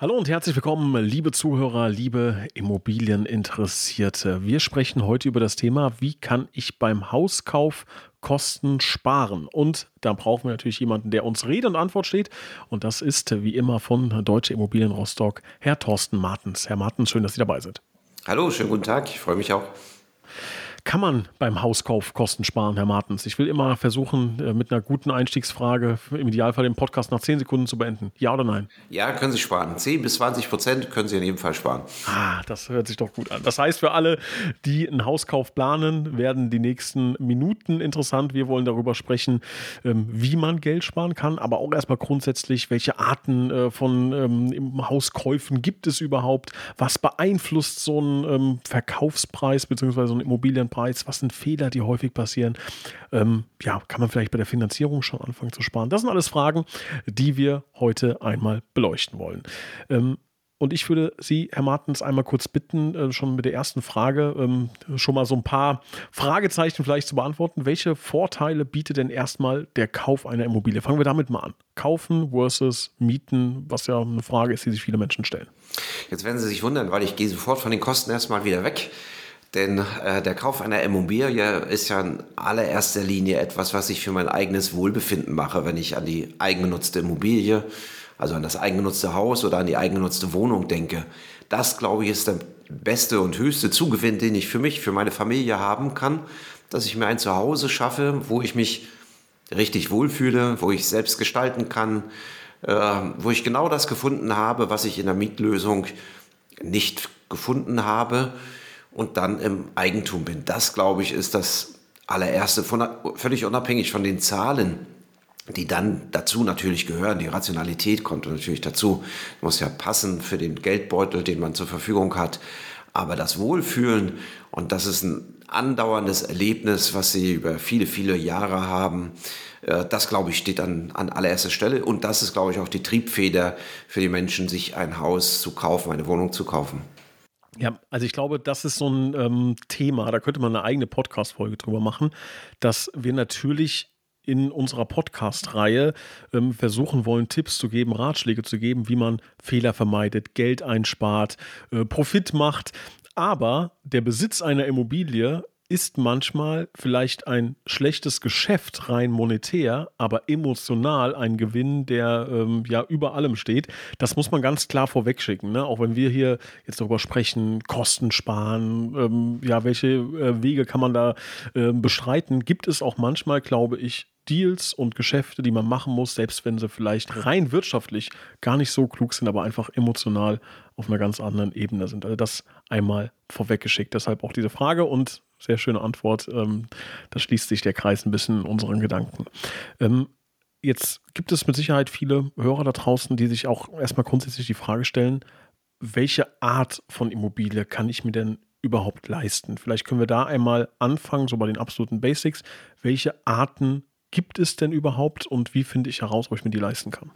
Hallo und herzlich willkommen, liebe Zuhörer, liebe Immobilieninteressierte. Wir sprechen heute über das Thema, wie kann ich beim Hauskauf Kosten sparen? Und da brauchen wir natürlich jemanden, der uns Rede und Antwort steht. Und das ist wie immer von Deutsche Immobilien Rostock, Herr Thorsten Martens. Herr Martens, schön, dass Sie dabei sind. Hallo, schönen guten Tag, ich freue mich auch. Kann man beim Hauskauf Kosten sparen, Herr Martens? Ich will immer versuchen, äh, mit einer guten Einstiegsfrage im Idealfall den Podcast nach 10 Sekunden zu beenden. Ja oder nein? Ja, können Sie sparen. 10 bis 20 Prozent können Sie in jedem Fall sparen. Ah, das hört sich doch gut an. Das heißt, für alle, die einen Hauskauf planen, werden die nächsten Minuten interessant. Wir wollen darüber sprechen, ähm, wie man Geld sparen kann, aber auch erstmal grundsätzlich, welche Arten äh, von ähm, Hauskäufen gibt es überhaupt? Was beeinflusst so einen ähm, Verkaufspreis bzw. so einen Immobilienpreis? Preis? Was sind Fehler, die häufig passieren? Ähm, ja, kann man vielleicht bei der Finanzierung schon anfangen zu sparen? Das sind alles Fragen, die wir heute einmal beleuchten wollen. Ähm, und ich würde Sie, Herr Martens, einmal kurz bitten, äh, schon mit der ersten Frage ähm, schon mal so ein paar Fragezeichen vielleicht zu beantworten. Welche Vorteile bietet denn erstmal der Kauf einer Immobilie? Fangen wir damit mal an. Kaufen versus Mieten, was ja eine Frage ist, die sich viele Menschen stellen. Jetzt werden Sie sich wundern, weil ich gehe sofort von den Kosten erstmal wieder weg. Denn äh, der Kauf einer Immobilie ist ja in allererster Linie etwas, was ich für mein eigenes Wohlbefinden mache, wenn ich an die eigengenutzte Immobilie, also an das eigengenutzte Haus oder an die eigengenutzte Wohnung denke. Das, glaube ich, ist der beste und höchste Zugewinn, den ich für mich, für meine Familie haben kann, dass ich mir ein Zuhause schaffe, wo ich mich richtig wohlfühle, wo ich selbst gestalten kann, äh, wo ich genau das gefunden habe, was ich in der Mietlösung nicht gefunden habe und dann im Eigentum bin. Das, glaube ich, ist das allererste, von, völlig unabhängig von den Zahlen, die dann dazu natürlich gehören. Die Rationalität kommt natürlich dazu. Muss ja passen für den Geldbeutel, den man zur Verfügung hat. Aber das Wohlfühlen, und das ist ein andauerndes Erlebnis, was Sie über viele, viele Jahre haben, äh, das, glaube ich, steht an, an allererster Stelle. Und das ist, glaube ich, auch die Triebfeder für die Menschen, sich ein Haus zu kaufen, eine Wohnung zu kaufen. Ja, also ich glaube, das ist so ein ähm, Thema, da könnte man eine eigene Podcast-Folge drüber machen, dass wir natürlich in unserer Podcast-Reihe ähm, versuchen wollen, Tipps zu geben, Ratschläge zu geben, wie man Fehler vermeidet, Geld einspart, äh, Profit macht. Aber der Besitz einer Immobilie ist manchmal vielleicht ein schlechtes Geschäft rein monetär, aber emotional ein Gewinn, der ähm, ja über allem steht. Das muss man ganz klar vorwegschicken. Ne? Auch wenn wir hier jetzt darüber sprechen, Kosten sparen, ähm, ja, welche äh, Wege kann man da äh, bestreiten, gibt es auch manchmal, glaube ich, Deals und Geschäfte, die man machen muss, selbst wenn sie vielleicht rein wirtschaftlich gar nicht so klug sind, aber einfach emotional auf einer ganz anderen Ebene sind. Also das einmal vorweggeschickt. Deshalb auch diese Frage und sehr schöne Antwort. Ähm, da schließt sich der Kreis ein bisschen in unseren Gedanken. Ähm, jetzt gibt es mit Sicherheit viele Hörer da draußen, die sich auch erstmal grundsätzlich die Frage stellen, welche Art von Immobilie kann ich mir denn überhaupt leisten? Vielleicht können wir da einmal anfangen, so bei den absoluten Basics. Welche Arten gibt es denn überhaupt und wie finde ich heraus, ob ich mir die leisten kann?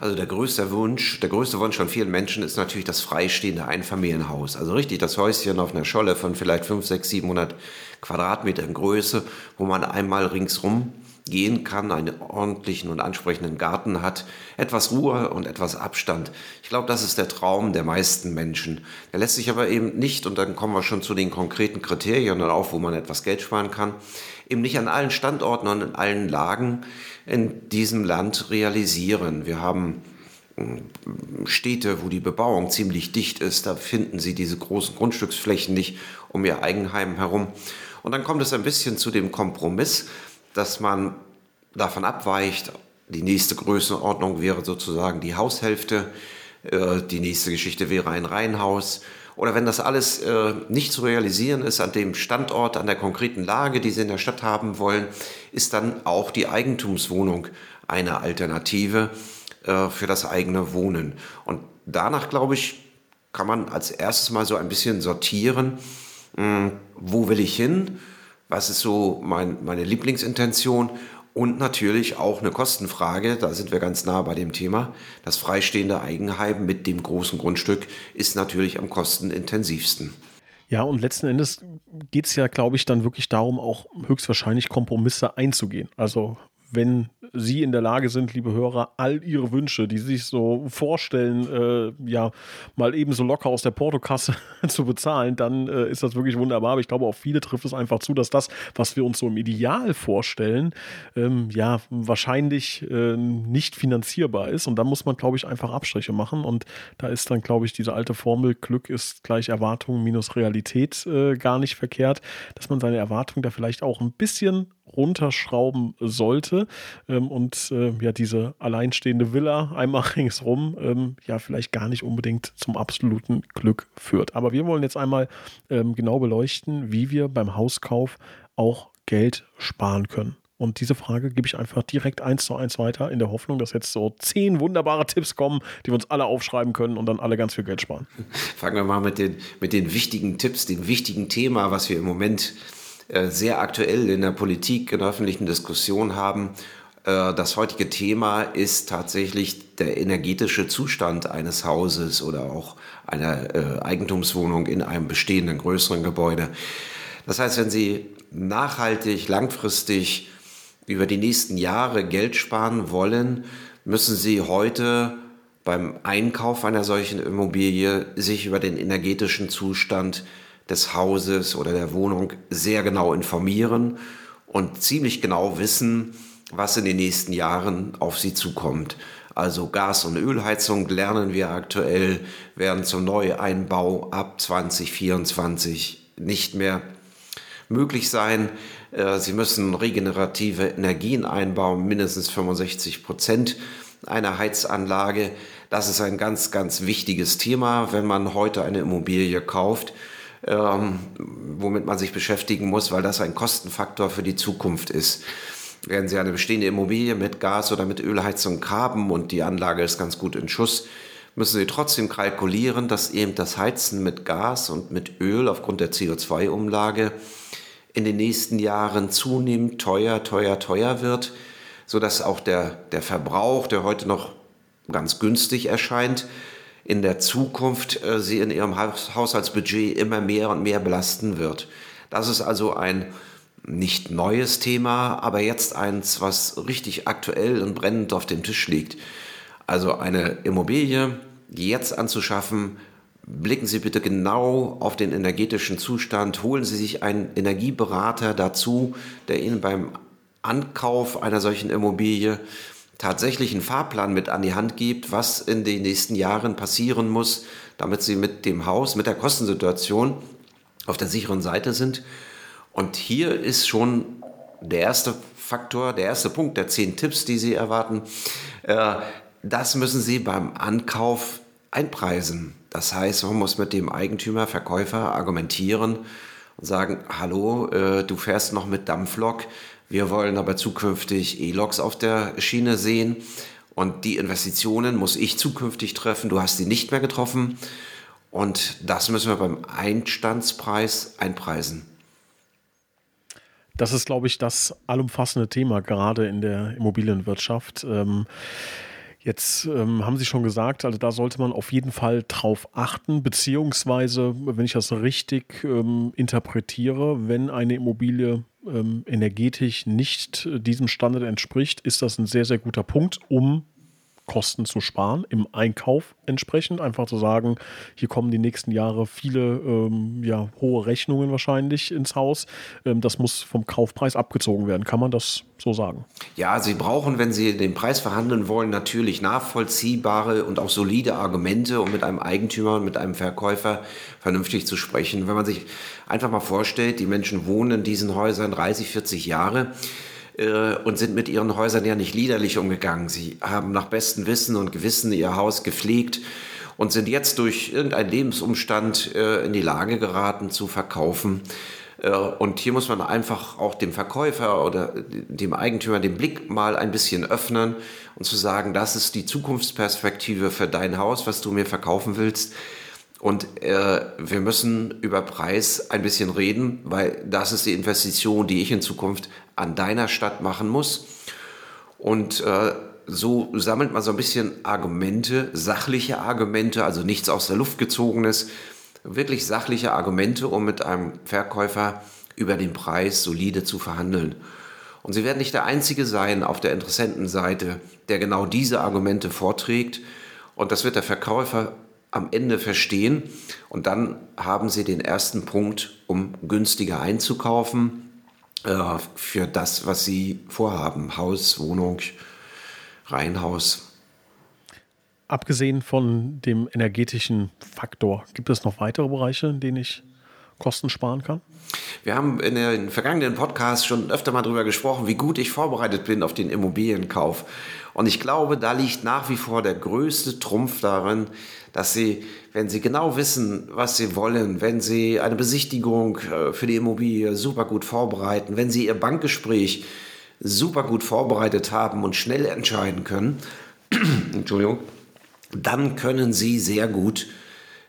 Also der größte Wunsch, der größte Wunsch von vielen Menschen ist natürlich das freistehende Einfamilienhaus. Also richtig das Häuschen auf einer Scholle von vielleicht 5, 6, 700 Quadratmetern Größe, wo man einmal ringsrum gehen kann, einen ordentlichen und ansprechenden Garten hat, etwas Ruhe und etwas Abstand. Ich glaube, das ist der Traum der meisten Menschen. Der lässt sich aber eben nicht, und dann kommen wir schon zu den konkreten Kriterien und auch, wo man etwas Geld sparen kann, eben nicht an allen Standorten und in allen Lagen in diesem Land realisieren. Wir haben hm, Städte, wo die Bebauung ziemlich dicht ist, da finden Sie diese großen Grundstücksflächen nicht um Ihr Eigenheim herum. Und dann kommt es ein bisschen zu dem Kompromiss, dass man davon abweicht. Die nächste Größenordnung wäre sozusagen die Haushälfte. Äh, die nächste Geschichte wäre ein Reihenhaus. Oder wenn das alles äh, nicht zu realisieren ist an dem Standort, an der konkreten Lage, die Sie in der Stadt haben wollen, ist dann auch die Eigentumswohnung eine Alternative äh, für das eigene Wohnen. Und danach, glaube ich, kann man als erstes mal so ein bisschen sortieren, mh, hm, wo will ich hin, was ist so mein, meine Lieblingsintention Und natürlich auch eine Kostenfrage, da sind wir ganz nah bei dem Thema. Das freistehende Eigenheim mit dem großen Grundstück ist natürlich am kostenintensivsten. Ja, und letzten Endes geht es ja, glaube ich, dann wirklich darum, auch höchstwahrscheinlich Kompromisse einzugehen. Also wenn Sie in der Lage sind, liebe Hörer, all Ihre Wünsche, die Sie sich so vorstellen, äh, ja, mal eben so locker aus der Portokasse zu bezahlen, dann äh, ist das wirklich wunderbar. Aber ich glaube, auch viele trifft es einfach zu, dass das, was wir uns so im Ideal vorstellen, ähm, ja, wahrscheinlich äh, nicht finanzierbar ist. Und da muss man, glaube ich, einfach Abstriche machen. Und da ist dann, glaube ich, diese alte Formel, Glück ist gleich Erwartung minus Realität äh, gar nicht verkehrt, dass man seine Erwartungen da vielleicht auch ein bisschen runterschrauben sollte ähm, und äh, ja diese alleinstehende Villa einmal ringsrum ähm, ja vielleicht gar nicht unbedingt zum absoluten Glück führt. Aber wir wollen jetzt einmal ähm, genau beleuchten, wie wir beim Hauskauf auch Geld sparen können. Und diese Frage gebe ich einfach direkt eins zu eins weiter, in der Hoffnung, dass jetzt so zehn wunderbare Tipps kommen, die wir uns alle aufschreiben können und dann alle ganz viel Geld sparen. Fangen wir mal mit den, mit den wichtigen Tipps, dem wichtigen Thema, was wir im Moment äh, sehr aktuell in der Politik, in der öffentlichen Diskussion haben. Äh, das heutige Thema ist tatsächlich der energetische Zustand eines Hauses oder auch einer äh, Eigentumswohnung in einem bestehenden größeren Gebäude. Das heißt, wenn Sie nachhaltig, langfristig über die nächsten Jahre Geld sparen wollen, müssen Sie heute beim Einkauf einer solchen Immobilie sich über den energetischen Zustand des Hauses oder der Wohnung sehr genau informieren und ziemlich genau wissen, was in den nächsten Jahren auf sie zukommt. Also Gas- und Ölheizung lernen wir aktuell, werden zum Neueinbau ab 2024 nicht mehr möglich sein. Äh, sie müssen regenerative Energien einbauen, mindestens 65 Prozent einer Heizanlage. Das ist ein ganz, ganz wichtiges Thema, wenn man heute eine Immobilie kauft ähm, womit man sich beschäftigen muss, weil das ein Kostenfaktor für die Zukunft ist. Werden Sie eine bestehende Immobilie mit Gas- oder mit Ölheizung haben und die Anlage ist ganz gut in Schuss, müssen Sie trotzdem kalkulieren, dass eben das Heizen mit Gas und mit Öl aufgrund der CO2-Umlage in den nächsten Jahren zunehmend teuer, teuer, teuer wird, sodass auch der, der Verbrauch, der heute noch ganz günstig erscheint, in der Zukunft äh, sie in ihrem Haushaltsbudget immer mehr und mehr belasten wird. Das ist also ein nicht neues Thema, aber jetzt eins, was richtig aktuell und brennend auf dem Tisch liegt. Also eine Immobilie jetzt anzuschaffen, blicken Sie bitte genau auf den energetischen Zustand, holen Sie sich einen Energieberater dazu, der Ihnen beim Ankauf einer solchen Immobilie tatsächlich einen Fahrplan mit an die Hand gibt, was in den nächsten Jahren passieren muss, damit sie mit dem Haus, mit der Kostensituation auf der sicheren Seite sind. Und hier ist schon der erste Faktor, der erste Punkt der zehn Tipps, die Sie erwarten. Äh, das müssen Sie beim Ankauf einpreisen. Das heißt, man muss mit dem Eigentümer, Verkäufer argumentieren und sagen, hallo, äh, du fährst noch mit Dampflok, wir wollen aber zukünftig E-Loks auf der Schiene sehen. Und die Investitionen muss ich zukünftig treffen. Du hast sie nicht mehr getroffen. Und das müssen wir beim Einstandspreis einpreisen. Das ist, glaube ich, das allumfassende Thema, gerade in der Immobilienwirtschaft. Ähm, Jetzt ähm, haben Sie schon gesagt, also da sollte man auf jeden Fall drauf achten, beziehungsweise, wenn ich das richtig ähm, interpretiere, wenn eine Immobilie ähm, energetisch nicht äh, diesem Standard entspricht, ist das ein sehr, sehr guter Punkt, um Kosten zu sparen im Einkauf entsprechend. Einfach zu sagen, hier kommen die nächsten Jahre viele ähm, ja, hohe Rechnungen wahrscheinlich ins Haus. Ähm, das muss vom Kaufpreis abgezogen werden. Kann man das so sagen? Ja, Sie brauchen, wenn Sie den Preis verhandeln wollen, natürlich nachvollziehbare und auch solide Argumente, um mit einem Eigentümer und mit einem Verkäufer vernünftig zu sprechen. Wenn man sich einfach mal vorstellt, die Menschen wohnen in diesen Häusern 30, 40 Jahre äh, und sind mit ihren Häusern ja nicht liederlich umgegangen. Sie haben nach bestem Wissen und Gewissen ihr Haus gepflegt und sind jetzt durch irgendeinen Lebensumstand äh, in die Lage geraten zu verkaufen. Äh, und hier muss man einfach auch dem Verkäufer oder dem Eigentümer den Blick mal ein bisschen öffnen und zu sagen, das ist die Zukunftsperspektive für dein Haus, was du mir verkaufen willst. Und äh, wir müssen über Preis ein bisschen reden, weil das ist die Investition, die ich in Zukunft an deiner Stadt machen muss. Und äh, so sammelt man so ein bisschen Argumente, sachliche Argumente, also nichts aus der Luft gezogenes, wirklich sachliche Argumente, um mit einem Verkäufer über den Preis solide zu verhandeln. Und Sie werden nicht der Einzige sein auf der Interessentenseite, der genau diese Argumente vorträgt. Und das wird der Verkäufer am Ende verstehen. Und dann haben Sie den ersten Punkt, um günstiger einzukaufen äh, für das, was Sie vorhaben. Haus, Wohnung, Reihenhaus. Abgesehen von dem energetischen Faktor, gibt es noch weitere Bereiche, in denen ich Kosten sparen kann? Wir haben in den vergangenen Podcasts schon öfter mal darüber gesprochen, wie gut ich vorbereitet bin auf den Immobilienkauf. Und ich glaube, da liegt nach wie vor der größte Trumpf darin, dass Sie, wenn Sie genau wissen, was Sie wollen, wenn Sie eine Besichtigung äh, für die Immobilie super gut vorbereiten, wenn Sie Ihr Bankgespräch super gut vorbereitet haben und schnell entscheiden können, Entschuldigung, dann können Sie sehr gut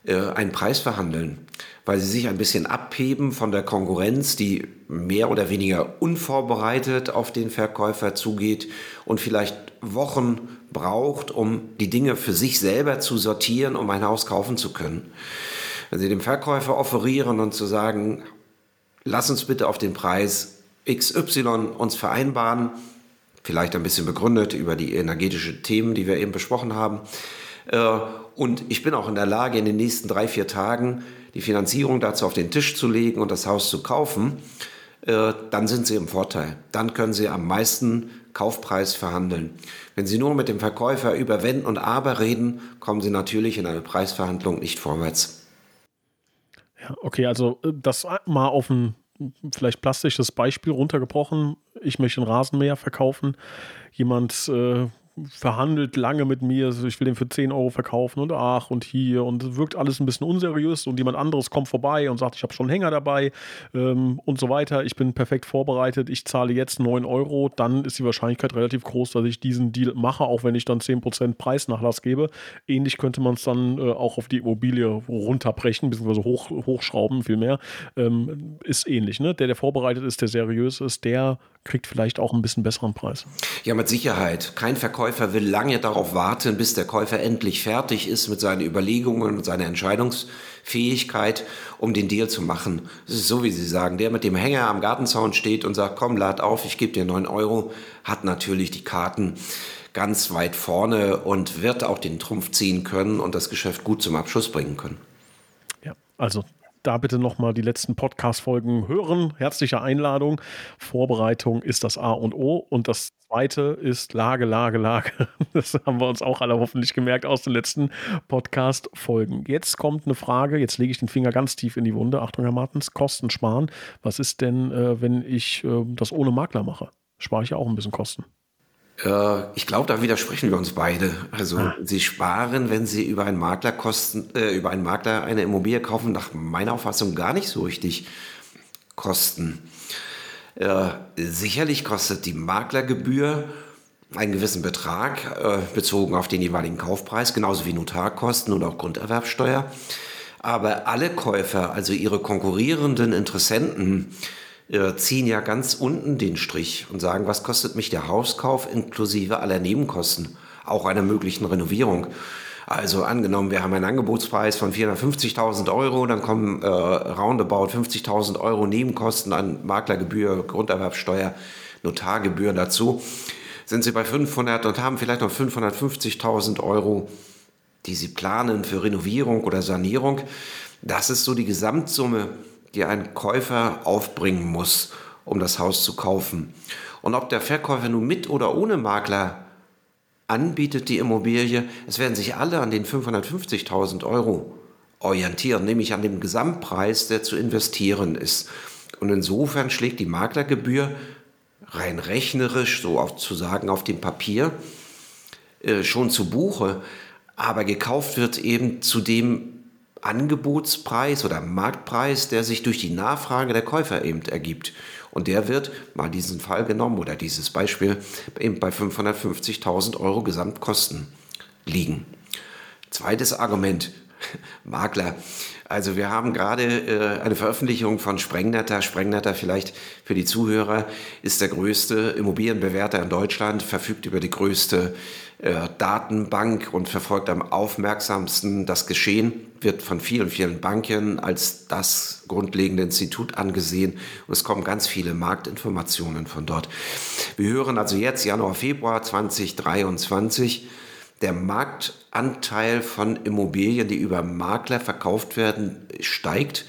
einen Preis verhandeln weil sie sich ein bisschen abheben von der Konkurrenz, die mehr oder weniger unvorbereitet auf den Verkäufer zugeht und vielleicht Wochen braucht, um die Dinge für sich selber zu sortieren, um ein Haus kaufen zu können. Wenn Sie dem Verkäufer offerieren und zu sagen, lass uns bitte auf den Preis XY uns vereinbaren, vielleicht ein bisschen begründet über die energetischen Themen, die wir eben besprochen haben, äh, und ich bin auch in der Lage, in den nächsten drei, vier Tagen die Finanzierung dazu auf den Tisch zu legen und das Haus zu kaufen, äh, dann sind Sie im Vorteil. Dann können Sie am meisten Kaufpreis verhandeln. Wenn Sie nur mit dem Verkäufer über Wenn und Aber reden, kommen Sie natürlich in eine Preisverhandlung nicht vorwärts. Ja, okay, also äh, das mal auf ein vielleicht plastisches Beispiel runtergebrochen. Ich möchte einen Rasenmäher verkaufen. Jemand äh, verhandelt lange mit mir, also ich will den für 10 Euro verkaufen und ach und hier und es wirkt alles ein bisschen unseriös und jemand anderes kommt vorbei und sagt, ich habe schon einen Hänger dabei ähm, und so weiter. Ich bin perfekt vorbereitet, ich zahle jetzt 9 Euro, dann ist die Wahrscheinlichkeit relativ groß, dass ich diesen Deal mache, auch wenn ich dann 10% Preisnachlass gebe. Ähnlich könnte man es dann äh, auch auf die Immobilie runterbrechen, beziehungsweise hoch, hochschrauben vielmehr. Ähm, ist ähnlich, ne? Der, der vorbereitet ist, der seriös ist, der kriegt vielleicht auch ein bisschen besseren Preis. Ja, mit Sicherheit. Kein Verkäufer will lange darauf warten, bis der Käufer endlich fertig ist mit seinen Überlegungen und seiner Entscheidungsfähigkeit, um den Deal zu machen. Es ist so, wie Sie sagen, der mit dem Hänger am Gartenzaun steht und sagt, komm, lad auf, ich gebe dir neun Euro, hat natürlich die Karten ganz weit vorne und wird auch den Trumpf ziehen können und das Geschäft gut zum Abschluss bringen können. Ja, also da bitte nochmal die letzten Podcast-Folgen hören. Herzliche Einladung. Vorbereitung ist das A und O. Und das zweite ist Lage, Lage, Lage. Das haben wir uns auch alle hoffentlich gemerkt aus den letzten Podcast-Folgen. Jetzt kommt eine Frage. Jetzt lege ich den Finger ganz tief in die Wunde. Achtung, Herr Martens, Kosten sparen. Was ist denn, äh, wenn ich äh, das ohne Makler mache? Spare ich ja auch ein bisschen Kosten. Äh, ich glaube, da widersprechen wir uns beide. Also ah. Sie sparen, wenn Sie über einen Makler kosten, äh, über einen Makler eine Immobilie kaufen, nach meiner Auffassung gar nicht so richtig Kosten. Äh, sicherlich kostet die Maklergebühr einen gewissen Betrag äh, bezogen auf den jeweiligen Kaufpreis, genauso wie Notarkosten und auch Grunderwerbsteuer. Aber alle Käufer, also ihre konkurrierenden Interessenten, äh, ziehen ja ganz unten den Strich und sagen, was kostet mich der Hauskauf inklusive aller Nebenkosten, auch einer möglichen Renovierung. Also angenommen, wir haben einen Angebotspreis von 450.000 Euro, dann kommen äh, roundabout 50.000 Euro Nebenkosten an Maklergebühr, Grunderwerbsteuer, Notargebühr dazu. Sind Sie bei 500 und haben vielleicht noch 550.000 Euro, die Sie planen für Renovierung oder Sanierung. Das ist so die Gesamtsumme, die ein Käufer aufbringen muss, um das Haus zu kaufen. Und ob der Verkäufer nun mit oder ohne Makler anbietet die Immobilie, es werden sich alle an den 550.000 Euro orientieren, nämlich an dem Gesamtpreis, der zu investieren ist. Und insofern schlägt die Maklergebühr rein rechnerisch, so auf, zu sagen auf dem Papier, äh, schon zu Buche, aber gekauft wird eben zu dem Angebotspreis oder Marktpreis, der sich durch die Nachfrage der Käufer eben ergibt. Und der wird, mal diesen Fall genommen oder dieses Beispiel, eben bei 550.000 Euro Gesamtkosten liegen. Zweites Argument. Makler. Also wir haben gerade äh, eine Veröffentlichung von Sprengnetter. Sprengnetter vielleicht für die Zuhörer ist der größte Immobilienbewerter in Deutschland, verfügt über die größte äh, Datenbank und verfolgt am aufmerksamsten das Geschehen, wird von vielen, vielen Banken als das grundlegende Institut angesehen und es kommen ganz viele Marktinformationen von dort. Wir hören also jetzt Januar, Februar 2023 der Marktanteil von Immobilien, die über Makler verkauft werden, steigt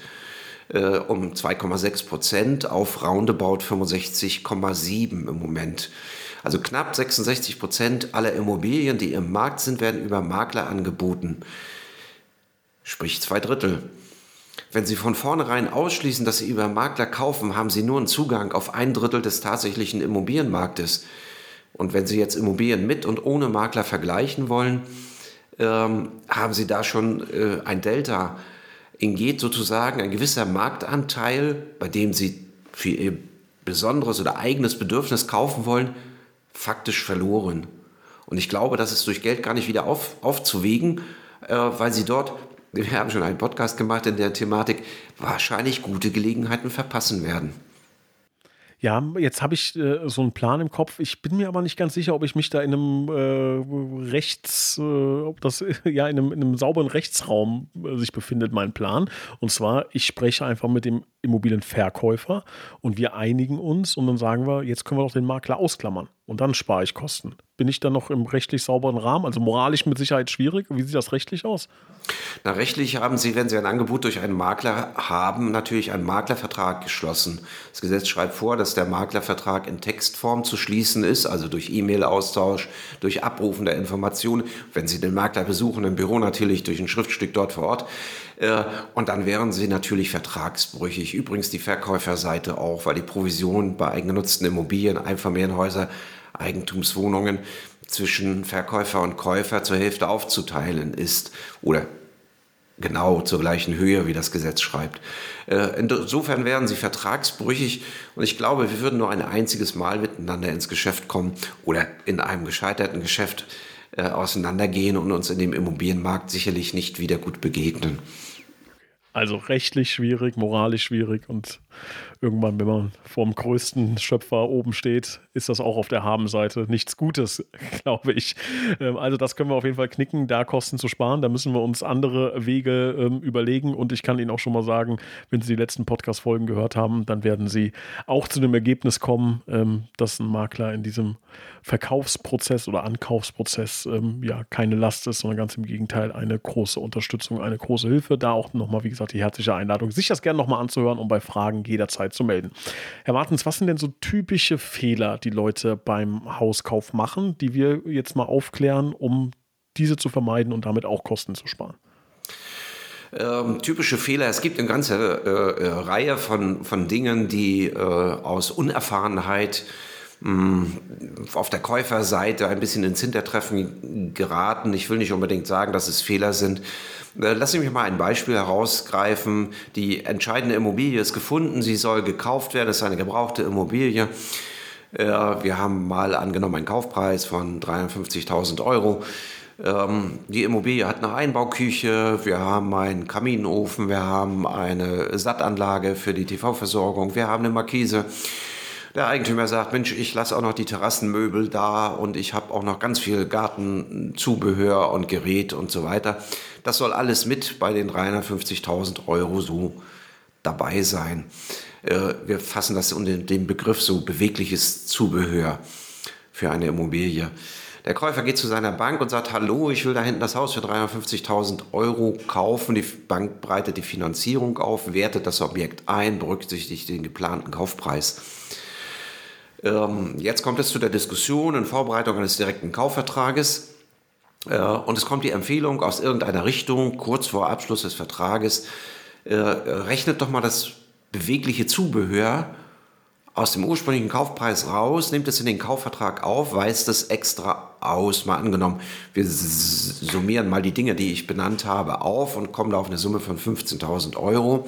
äh, um 2,6 Prozent auf roundabout 65,7 im Moment. Also knapp 66 Prozent aller Immobilien, die im Markt sind, werden über Makler angeboten. Sprich zwei Drittel. Wenn Sie von vornherein ausschließen, dass Sie über Makler kaufen, haben Sie nur einen Zugang auf ein Drittel des tatsächlichen Immobilienmarktes. Und wenn Sie jetzt Immobilien mit und ohne Makler vergleichen wollen, ähm, haben Sie da schon äh, ein Delta. Ihnen geht sozusagen ein gewisser Marktanteil, bei dem Sie für Ihr besonderes oder eigenes Bedürfnis kaufen wollen, faktisch verloren. Und ich glaube, das ist durch Geld gar nicht wieder auf, aufzuwiegen, äh, weil Sie dort, wir haben schon einen Podcast gemacht in der Thematik, wahrscheinlich gute Gelegenheiten verpassen werden. Ja, jetzt habe ich äh, so einen Plan im Kopf. Ich bin mir aber nicht ganz sicher, ob ich mich da in einem äh, Rechts, äh, ob das ja in einem, in einem sauberen Rechtsraum äh, sich befindet, mein Plan. Und zwar, ich spreche einfach mit dem Immobilienverkäufer und wir einigen uns und dann sagen wir, jetzt können wir doch den Makler ausklammern und dann spare ich Kosten. Bin ich dann noch im rechtlich sauberen Rahmen? Also moralisch mit Sicherheit schwierig. Wie sieht das rechtlich aus? Na, rechtlich haben Sie, wenn Sie ein Angebot durch einen Makler haben, natürlich einen Maklervertrag geschlossen. Das Gesetz schreibt vor, dass der Maklervertrag in Textform zu schließen ist, also durch E-Mail-Austausch, durch Abrufen der Informationen. Wenn Sie den Makler besuchen im Büro, natürlich durch ein Schriftstück dort vor Ort. Äh, und dann wären Sie natürlich vertragsbrüchig. Übrigens die Verkäuferseite auch, weil die Provision bei eigengenutzten Immobilien, Einfamilienhäuser, Eigentumswohnungen zwischen Verkäufer und Käufer zur Hälfte aufzuteilen ist oder genau zur gleichen Höhe, wie das Gesetz schreibt. Äh, insofern wären sie vertragsbrüchig und ich glaube, wir würden nur ein einziges Mal miteinander ins Geschäft kommen oder in einem gescheiterten Geschäft äh, auseinandergehen und uns in dem Immobilienmarkt sicherlich nicht wieder gut begegnen. Also rechtlich schwierig, moralisch schwierig und irgendwann, wenn man vorm größten Schöpfer oben steht, ist das auch auf der Habenseite nichts Gutes, glaube ich. Ähm, also das können wir auf jeden Fall knicken, da Kosten zu sparen. Da müssen wir uns andere Wege ähm, überlegen. Und ich kann Ihnen auch schon mal sagen, wenn Sie die letzten Podcast-Folgen gehört haben, dann werden Sie auch zu dem Ergebnis kommen, ähm, dass ein Makler in diesem Verkaufsprozess oder Ankaufsprozess ähm, ja keine Last ist, sondern ganz im Gegenteil eine große Unterstützung, eine große Hilfe. Da auch nochmal, wie gesagt, die herzliche Einladung, sich das gerne nochmal anzuhören und bei Fragen jederzeit jederzeit zu melden. Herr Martens, was sind denn so typische Fehler, die Leute beim Hauskauf machen, die wir jetzt mal aufklären, um diese zu vermeiden und damit auch Kosten zu sparen? Ähm, typische Fehler. Es gibt eine ganze äh, äh, Reihe von, von Dingen, die äh, aus Unerfahrenheit auf der Käuferseite ein bisschen ins Hintertreffen geraten. Ich will nicht unbedingt sagen, dass es Fehler sind. Äh, lass mich mal ein Beispiel herausgreifen. Die entscheidende Immobilie ist gefunden, sie soll gekauft werden, es ist eine gebrauchte Immobilie. Äh, wir haben mal angenommen einen Kaufpreis von 53.000 Euro. Ähm, die Immobilie hat eine Einbauküche, wir haben einen Kaminofen, wir haben eine Sattanlage für die TV-Versorgung, wir haben eine Markise. Der Eigentümer sagt, Mensch, ich lasse auch noch die Terrassenmöbel da und ich habe auch noch ganz viel Gartenzubehör und Gerät und so weiter. Das soll alles mit bei den 350.000 Euro so dabei sein. Äh, wir fassen das unter dem Begriff so bewegliches Zubehör für eine Immobilie. Der Käufer geht zu seiner Bank und sagt, hallo, ich will da hinten das Haus für 350.000 Euro kaufen. Die Bank breitet die Finanzierung auf, wertet das Objekt ein, berücksichtigt den geplanten Kaufpreis. Ähm, jetzt kommt es zu der Diskussion in Vorbereitung eines direkten Kaufvertrages. Äh, und es kommt die Empfehlung aus irgendeiner Richtung, kurz vor Abschluss des Vertrages, äh, rechnet doch mal das bewegliche Zubehör aus dem ursprünglichen Kaufpreis raus, nimmt es in den Kaufvertrag auf, weist es extra aus. Mal angenommen, wir summieren mal die Dinge, die ich benannt habe, auf und kommen da auf eine Summe von 15.000 Euro.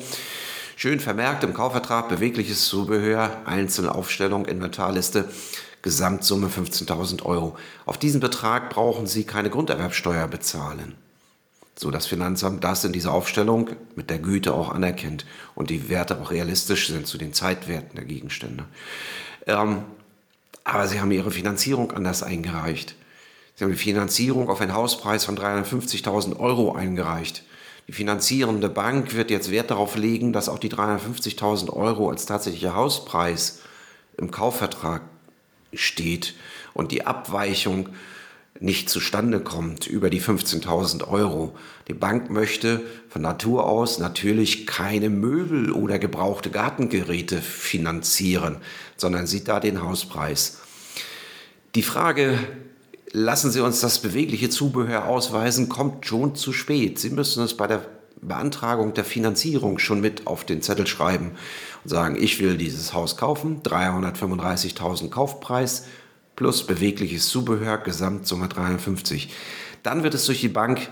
Schön vermerkt im Kaufvertrag, bewegliches Zubehör, einzelne Aufstellung, Inventarliste. Gesamtsumme 15.000 Euro. Auf diesen Betrag brauchen Sie keine Grunderwerbsteuer bezahlen. so das Finanzamt das in dieser Aufstellung mit der Güte auch anerkennt und die Werte auch realistisch sind zu den Zeitwerten der Gegenstände. Ähm, aber sie haben ihre Finanzierung anders eingereicht. Sie haben die Finanzierung auf einen Hauspreis von 350.000 Euro eingereicht. Die finanzierende Bank wird jetzt Wert darauf legen, dass auch die 350.000 Euro als tatsächlicher Hauspreis im Kaufvertrag steht und die Abweichung nicht zustande kommt über die 15.000 Euro. Die Bank möchte von Natur aus natürlich keine Möbel oder gebrauchte Gartengeräte finanzieren, sondern sieht da den Hauspreis. Die Frage, lassen Sie uns das bewegliche Zubehör ausweisen, kommt schon zu spät. Sie müssen es bei der Beantragung der Finanzierung schon mit auf den Zettel schreiben und sagen, ich will dieses Haus kaufen, 335.000 Kaufpreis plus bewegliches Zubehör, Gesamtsumme 350. Dann wird es durch die Bank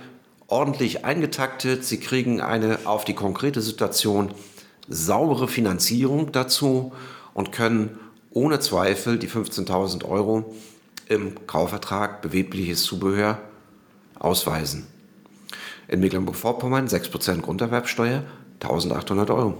ordentlich eingetaktet. Sie kriegen eine auf die konkrete Situation saubere Finanzierung dazu und können ohne Zweifel die 15.000 Euro im Kaufvertrag bewegliches Zubehör ausweisen. In Mecklenburg-Vorpommern 6% Grunderwerbsteuer, 1800 Euro.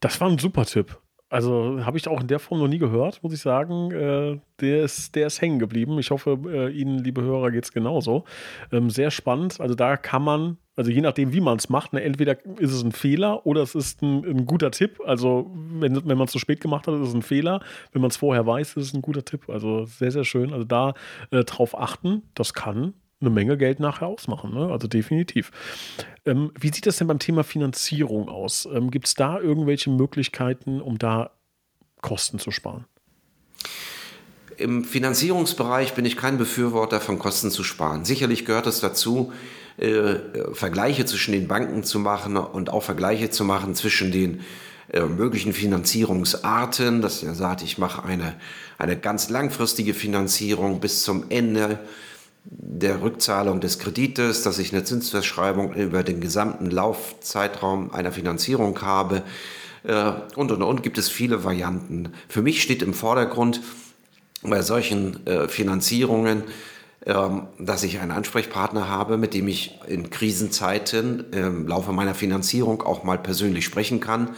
Das war ein super Tipp. Also habe ich auch in der Form noch nie gehört, muss ich sagen. Äh, der, ist, der ist hängen geblieben. Ich hoffe, äh, Ihnen, liebe Hörer, geht es genauso. Ähm, sehr spannend. Also da kann man, also je nachdem, wie man es macht, ne, entweder ist es ein Fehler oder es ist ein, ein guter Tipp. Also wenn, wenn man es zu spät gemacht hat, ist es ein Fehler. Wenn man es vorher weiß, ist es ein guter Tipp. Also sehr, sehr schön. Also da äh, drauf achten, das kann eine Menge Geld nachher ausmachen. Ne? Also definitiv. Ähm, wie sieht das denn beim Thema Finanzierung aus? Ähm, Gibt es da irgendwelche Möglichkeiten, um da Kosten zu sparen? Im Finanzierungsbereich bin ich kein Befürworter von Kosten zu sparen. Sicherlich gehört es dazu, äh, Vergleiche zwischen den Banken zu machen und auch Vergleiche zu machen zwischen den äh, möglichen Finanzierungsarten, dass er sagt, ich mache eine, eine ganz langfristige Finanzierung bis zum Ende der Rückzahlung des Kredites, dass ich eine Zinsverschreibung über den gesamten Laufzeitraum einer Finanzierung habe. Äh, und, und, und gibt es viele Varianten. Für mich steht im Vordergrund bei solchen äh, Finanzierungen, ähm, dass ich einen Ansprechpartner habe, mit dem ich in Krisenzeiten im Laufe meiner Finanzierung auch mal persönlich sprechen kann.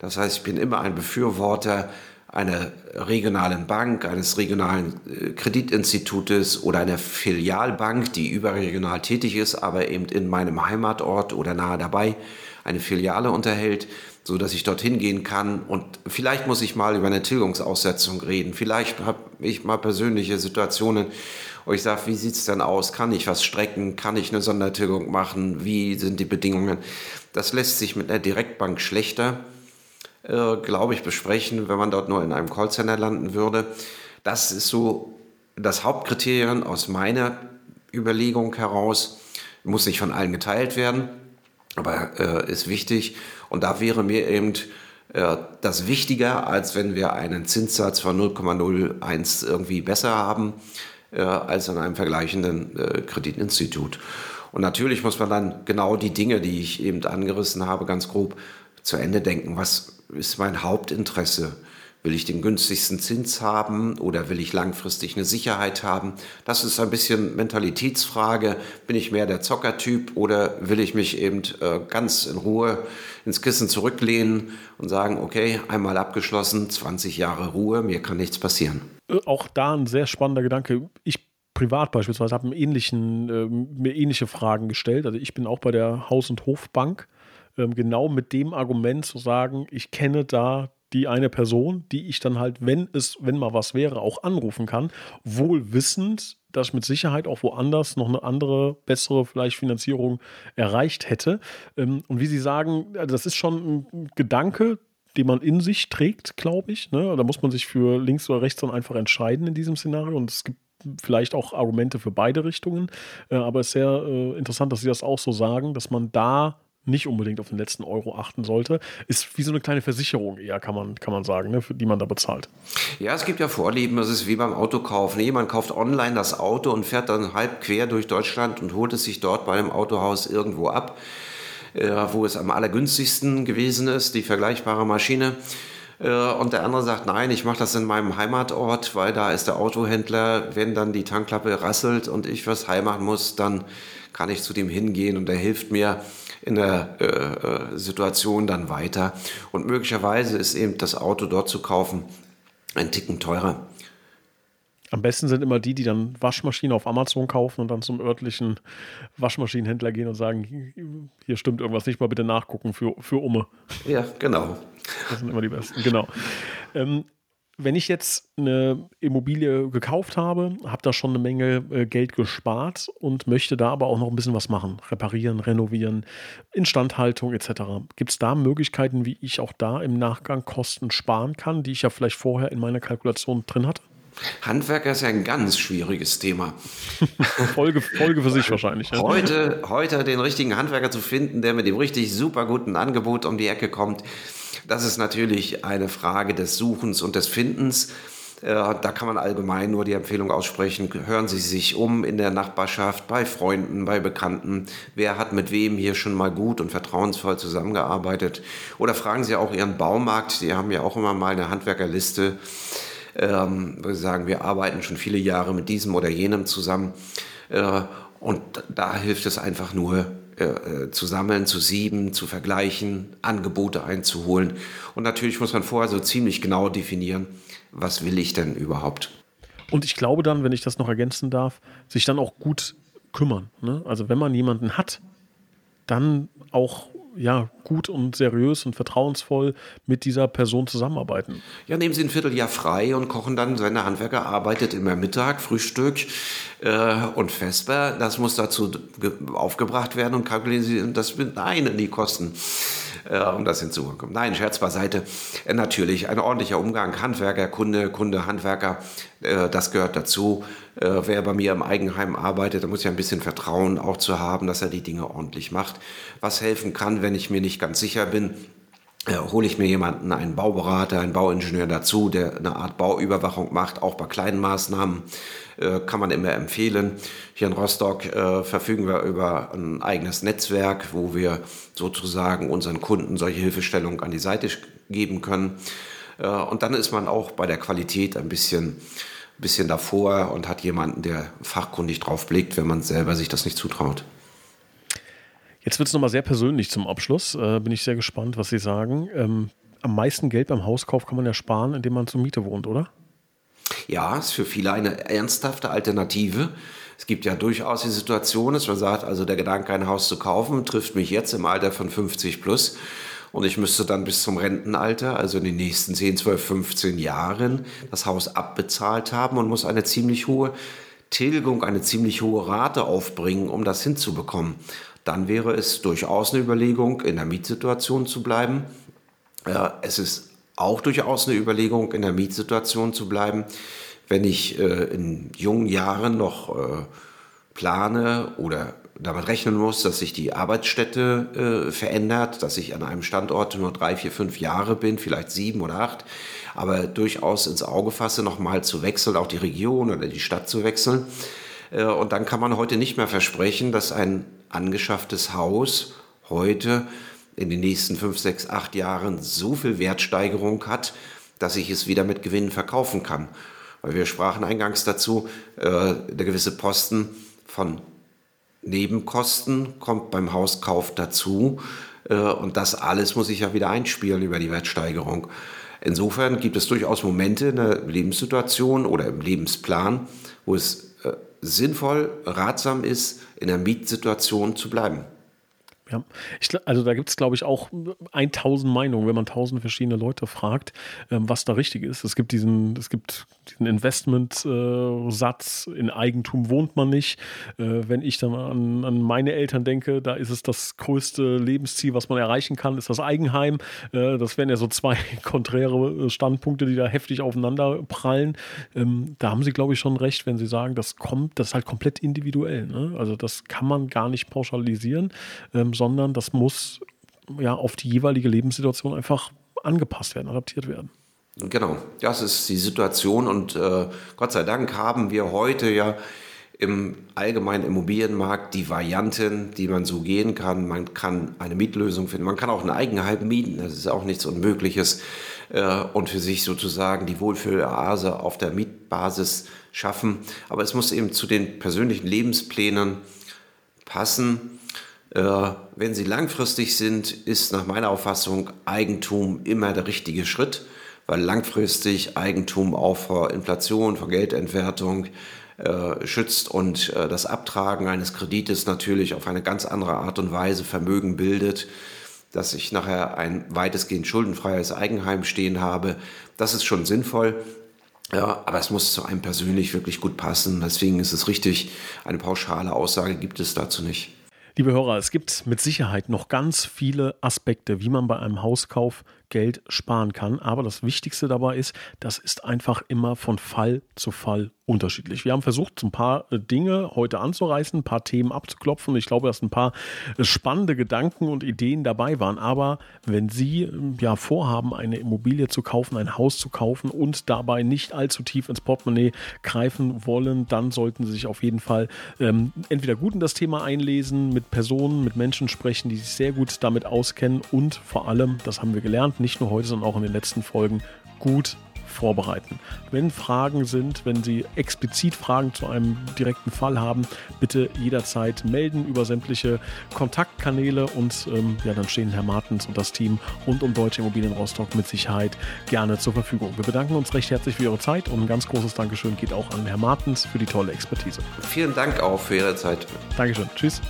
Das heißt, ich bin immer ein Befürworter einer regionalen Bank, eines regionalen äh, Kreditinstitutes oder einer Filialbank, die überregional tätig ist, aber eben in meinem Heimatort oder nahe dabei eine Filiale unterhält, so dass ich dorthin gehen kann und vielleicht muss ich mal über eine Tilgungsaussetzung reden. Vielleicht habe ich mal persönliche Situationen, wo ich sage, wie sieht es denn aus? Kann ich was strecken? Kann ich eine Sondertilgung machen? Wie sind die Bedingungen? Das lässt sich mit einer Direktbank schlechter äh, glaube ich, besprechen, wenn man dort nur in einem Callcenter landen würde. Das ist so das Hauptkriterium aus meiner Überlegung heraus. Muss nicht von allen geteilt werden, aber äh, ist wichtig. Und da wäre mir eben äh, das wichtiger, als wenn wir einen Zinssatz von 0,01 irgendwie besser haben äh, als an einem vergleichenden äh, Kreditinstitut. Und natürlich muss man dann genau die Dinge, die ich eben angerissen habe, ganz grob zu Ende denken. Was ist mein Hauptinteresse. Will ich den günstigsten Zins haben oder will ich langfristig eine Sicherheit haben? Das ist ein bisschen Mentalitätsfrage. Bin ich mehr der Zockertyp oder will ich mich eben äh, ganz in Ruhe ins Kissen zurücklehnen und sagen, okay, einmal abgeschlossen, 20 Jahre Ruhe, mir kann nichts passieren. Äh, auch da ein sehr spannender Gedanke. Ich privat beispielsweise habe äh, mir ähnliche Fragen gestellt. Also ich bin auch bei der Haus- und Hofbank genau mit dem Argument zu sagen, ich kenne da die eine Person, die ich dann halt, wenn es, wenn mal was wäre, auch anrufen kann, wohl wissend, dass ich mit Sicherheit auch woanders noch eine andere, bessere vielleicht Finanzierung erreicht hätte. Ähm, und wie Sie sagen, also das ist schon ein Gedanke, den man in sich trägt, glaube ich. Ne? Da muss man sich für links oder rechts dann einfach entscheiden in diesem Szenario. Und es gibt vielleicht auch Argumente für beide Richtungen. Äh, aber es ist sehr äh, interessant, dass Sie das auch so sagen, dass man da nicht unbedingt auf den letzten Euro achten sollte. Ist wie so eine kleine Versicherung eher, kann man, kann man sagen, ne, für die man da bezahlt. Ja, es gibt ja Vorlieben, es ist wie beim Autokauf. Jemand kauft online das Auto und fährt dann halb quer durch Deutschland und holt es sich dort bei einem Autohaus irgendwo ab, äh, wo es am allergünstigsten gewesen ist, die vergleichbare Maschine. Äh, und der andere sagt, nein, ich mache das in meinem Heimatort, weil da ist der Autohändler. Wenn dann die Tankklappe rasselt und ich was heim machen muss, dann kann ich zu dem hingehen und er hilft mir in der äh, äh, Situation dann weiter. Und möglicherweise ist eben das Auto dort zu kaufen ein Ticken teurer. Am besten sind immer die, die dann Waschmaschinen auf Amazon kaufen und dann zum örtlichen Waschmaschinenhändler gehen und sagen, hier stimmt irgendwas nicht, mal bitte nachgucken für, für Umme. Ja, genau. Das sind immer die besten, genau. Ähm, wenn ich jetzt eine Immobilie gekauft habe, habe da schon eine Menge äh, Geld gespart und möchte da aber auch noch ein bisschen was machen. Reparieren, renovieren, Instandhaltung etc. Gibt es da Möglichkeiten, wie ich auch da im Nachgang Kosten sparen kann, die ich ja vielleicht vorher in meiner Kalkulation drin hatte? Handwerker ist ja ein ganz schwieriges Thema. Folge, Folge für sich wahrscheinlich. Ja. Heute, heute den richtigen Handwerker zu finden, der mit dem richtig super guten Angebot um die Ecke kommt, das ist natürlich eine Frage des Suchens und des Findens. Äh, da kann man allgemein nur die Empfehlung aussprechen, hören Sie sich um in der Nachbarschaft, bei Freunden, bei Bekannten, wer hat mit wem hier schon mal gut und vertrauensvoll zusammengearbeitet. Oder fragen Sie auch Ihren Baumarkt, die haben ja auch immer mal eine Handwerkerliste, ähm, wo Sie sagen, wir arbeiten schon viele Jahre mit diesem oder jenem zusammen. Äh, und da hilft es einfach nur, äh, äh, zu sammeln, zu sieben, zu vergleichen, Angebote einzuholen. Und natürlich muss man vorher so ziemlich genau definieren, was will ich denn überhaupt. Und ich glaube dann, wenn ich das noch ergänzen darf, sich dann auch gut kümmern. Ne? Also wenn man jemanden hat, dann auch ja, gut und seriös und vertrauensvoll mit dieser Person zusammenarbeiten. Ja, nehmen Sie ein Vierteljahr frei und kochen dann, der Handwerker arbeitet, immer Mittag, Frühstück äh, und Vesper. Das muss dazu aufgebracht werden und kalkulieren Sie das mit ein in die Kosten äh, um das hinzukommen. Nein, Scherz beiseite. Äh, natürlich, ein ordentlicher Umgang, Handwerker, Kunde, Kunde, Handwerker, das gehört dazu. Äh, wer bei mir im Eigenheim arbeitet, da muss ja ein bisschen Vertrauen auch zu haben, dass er die Dinge ordentlich macht. Was helfen kann, wenn ich mir nicht ganz sicher bin, äh, hole ich mir jemanden, einen Bauberater, einen Bauingenieur dazu, der eine Art Bauüberwachung macht, auch bei kleinen Maßnahmen, äh, kann man immer empfehlen. Hier in Rostock äh, verfügen wir über ein eigenes Netzwerk, wo wir sozusagen unseren Kunden solche Hilfestellungen an die Seite geben können. Äh, und dann ist man auch bei der Qualität ein bisschen, bisschen davor und hat jemanden, der fachkundig drauf blickt, wenn man selber sich das nicht zutraut. Jetzt wird es nochmal sehr persönlich zum Abschluss. Äh, bin ich sehr gespannt, was Sie sagen. Ähm, am meisten Geld beim Hauskauf kann man ja sparen, indem man zur Miete wohnt, oder? Ja, ist für viele eine ernsthafte Alternative. Es gibt ja durchaus die Situation, dass man sagt, also der Gedanke, ein Haus zu kaufen, trifft mich jetzt im Alter von 50 plus. Und ich müsste dann bis zum Rentenalter, also in den nächsten 10, 12, 15 Jahren, das Haus abbezahlt haben und muss eine ziemlich hohe Tilgung, eine ziemlich hohe Rate aufbringen, um das hinzubekommen dann wäre es durchaus eine Überlegung, in der Mietsituation zu bleiben. Es ist auch durchaus eine Überlegung, in der Mietsituation zu bleiben, wenn ich äh, in jungen Jahren noch äh, plane oder damit rechnen muss, dass sich die Arbeitsstätte äh, verändert, dass ich an einem Standort nur drei, vier, fünf Jahre bin, vielleicht sieben oder acht, aber durchaus ins Auge fasse, nochmal zu wechseln, auch die Region oder die Stadt zu wechseln. Äh, und dann kann man heute nicht mehr versprechen, dass ein angeschafftes Haus heute in den nächsten fünf, sechs, acht Jahren so viel Wertsteigerung hat, dass ich es wieder mit Gewinn verkaufen kann. Weil wir sprachen eingangs dazu, äh, der gewisse Posten von Nebenkosten kommt beim Hauskauf dazu. Äh, und das alles muss ich ja wieder einspielen über die Wertsteigerung. Insofern gibt es durchaus Momente in der Lebenssituation oder im Lebensplan, wo es äh, sinnvoll, ratsam ist, in der Mietsituation zu bleiben. Ja, ich, also da gibt es, glaube ich, auch 1000 Meinungen, wenn man 1000 verschiedene Leute fragt, ähm, was da richtig ist. Es gibt diesen, es gibt diesen Investmentsatz, äh, in Eigentum wohnt man nicht. Äh, wenn ich dann an, an, meine Eltern denke, da ist es das größte Lebensziel, was man erreichen kann, ist das Eigenheim. Äh, das wären ja so zwei konträre Standpunkte, die da heftig aufeinander prallen. Ähm, da haben Sie, glaube ich, schon recht, wenn Sie sagen, das kommt, das ist halt komplett individuell. Ne? Also das kann man gar nicht pauschalisieren. Ähm, sondern das muss ja auf die jeweilige Lebenssituation einfach angepasst werden, adaptiert werden. Genau, das ist die Situation und äh, Gott sei Dank haben wir heute ja im allgemeinen Immobilienmarkt die Varianten, die man so gehen kann. Man kann eine Mietlösung finden, man kann auch ein Eigenheim mieten, das ist auch nichts Unmögliches äh, und für sich sozusagen die Wohlfühloase auf der Mietbasis schaffen. Aber es muss eben zu den persönlichen Lebensplänen passen. Äh, wenn sie langfristig sind, ist nach meiner Auffassung Eigentum immer der richtige Schritt, weil langfristig Eigentum auch vor Inflation, vor Geldentwertung äh, schützt und äh, das Abtragen eines Kredites natürlich auf eine ganz andere Art und Weise Vermögen bildet, dass ich nachher ein weitestgehend schuldenfreies Eigenheim stehen habe. Das ist schon sinnvoll. Ja, aber es muss zu einem persönlich wirklich gut passen. Deswegen ist es richtig, eine pauschale Aussage gibt es dazu nicht. Liebe Hörer, es gibt mit Sicherheit noch ganz viele Aspekte, wie man bei einem Hauskauf Geld sparen kann. Aber das Wichtigste dabei ist, das ist einfach immer von Fall zu Fall unterschiedlich. Wir haben versucht, ein paar äh, Dinge heute anzureißen, ein paar Themen abzuklopfen. Ich glaube, dass ein paar äh, spannende Gedanken und Ideen dabei waren. Aber wenn Sie ähm, ja vorhaben, eine Immobilie zu kaufen, ein Haus zu kaufen und dabei nicht allzu tief ins Portemonnaie greifen wollen, dann sollten Sie sich auf jeden Fall ähm, entweder gut in das Thema einlesen, mit Personen, mit Menschen sprechen, die sich sehr gut damit auskennen und vor allem, das haben wir gelernt, nicht nur heute, sondern auch in den letzten Folgen gut vorbereiten. Wenn Fragen sind, wenn Sie explizit Fragen zu einem direkten Fall haben, bitte jederzeit melden über sämtliche Kontaktkanäle und ähm, ja, dann stehen Herr Martens und das Team rund um Deutsche Immobilien Rostock mit Sicherheit gerne zur Verfügung. Wir bedanken uns recht herzlich für Ihre Zeit und ein ganz großes Dankeschön geht auch an Herrn Martens für die tolle Expertise. Vielen Dank auch für Ihre Zeit. Dankeschön. Tschüss.